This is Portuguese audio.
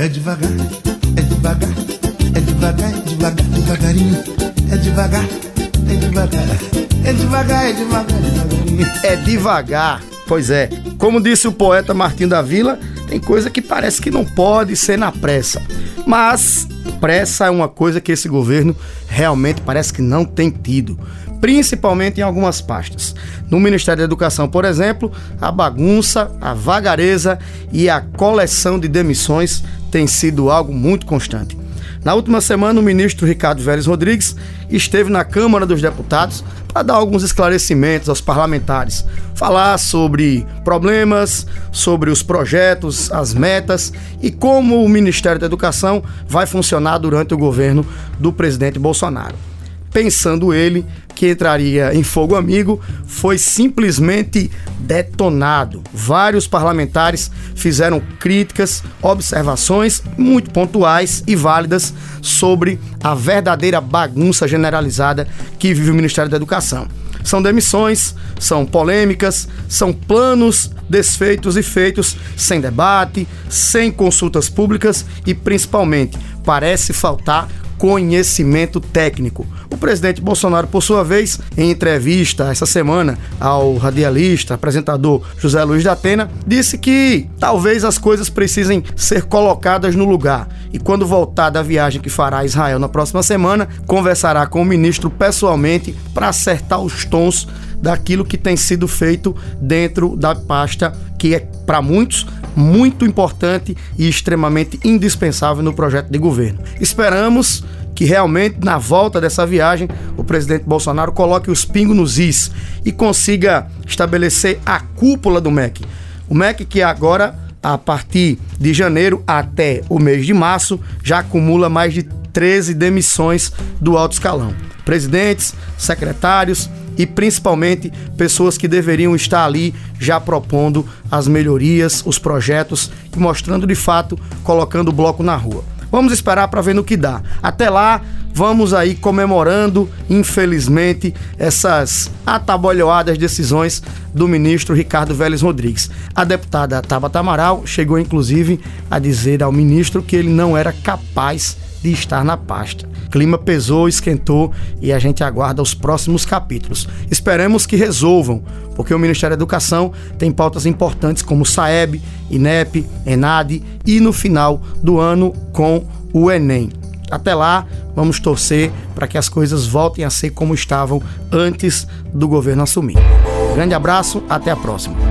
É devagar, é devagar, é devagar, é devagar, devagarinho. É devagar, é devagar, é devagar, é devagar, devagarinho. É devagar. Pois é. Como disse o poeta Martim da Vila, tem coisa que parece que não pode ser na pressa. Mas pressa é uma coisa que esse governo realmente parece que não tem tido principalmente em algumas pastas. No Ministério da Educação, por exemplo, a bagunça, a vagareza e a coleção de demissões tem sido algo muito constante. Na última semana, o ministro Ricardo Vélez Rodrigues esteve na Câmara dos Deputados para dar alguns esclarecimentos aos parlamentares, falar sobre problemas, sobre os projetos, as metas e como o Ministério da Educação vai funcionar durante o governo do presidente Bolsonaro pensando ele que entraria em fogo amigo, foi simplesmente detonado. Vários parlamentares fizeram críticas, observações muito pontuais e válidas sobre a verdadeira bagunça generalizada que vive o Ministério da Educação. São demissões, são polêmicas, são planos desfeitos e feitos sem debate, sem consultas públicas e principalmente parece faltar conhecimento técnico. O presidente Bolsonaro, por sua vez, em entrevista essa semana ao radialista, apresentador José Luiz da Atena, disse que talvez as coisas precisem ser colocadas no lugar. E quando voltar da viagem que fará a Israel na próxima semana, conversará com o ministro pessoalmente para acertar os tons daquilo que tem sido feito dentro da pasta que é para muitos muito importante e extremamente indispensável no projeto de governo. Esperamos que realmente na volta dessa viagem o presidente Bolsonaro coloque os pingos nos is e consiga estabelecer a cúpula do MEC. O MEC que agora a partir de janeiro até o mês de março já acumula mais de 13 demissões do alto escalão. Presidentes, secretários, e principalmente pessoas que deveriam estar ali já propondo as melhorias, os projetos e mostrando de fato, colocando o bloco na rua. Vamos esperar para ver no que dá. Até lá, vamos aí comemorando, infelizmente, essas atabolhoadas decisões do ministro Ricardo Vélez Rodrigues. A deputada Tabata Amaral chegou inclusive a dizer ao ministro que ele não era capaz de estar na pasta. Clima pesou, esquentou e a gente aguarda os próximos capítulos. Esperamos que resolvam, porque o Ministério da Educação tem pautas importantes como SAEB, INEP, ENAD e no final do ano com o Enem. Até lá, vamos torcer para que as coisas voltem a ser como estavam antes do governo assumir. Grande abraço, até a próxima.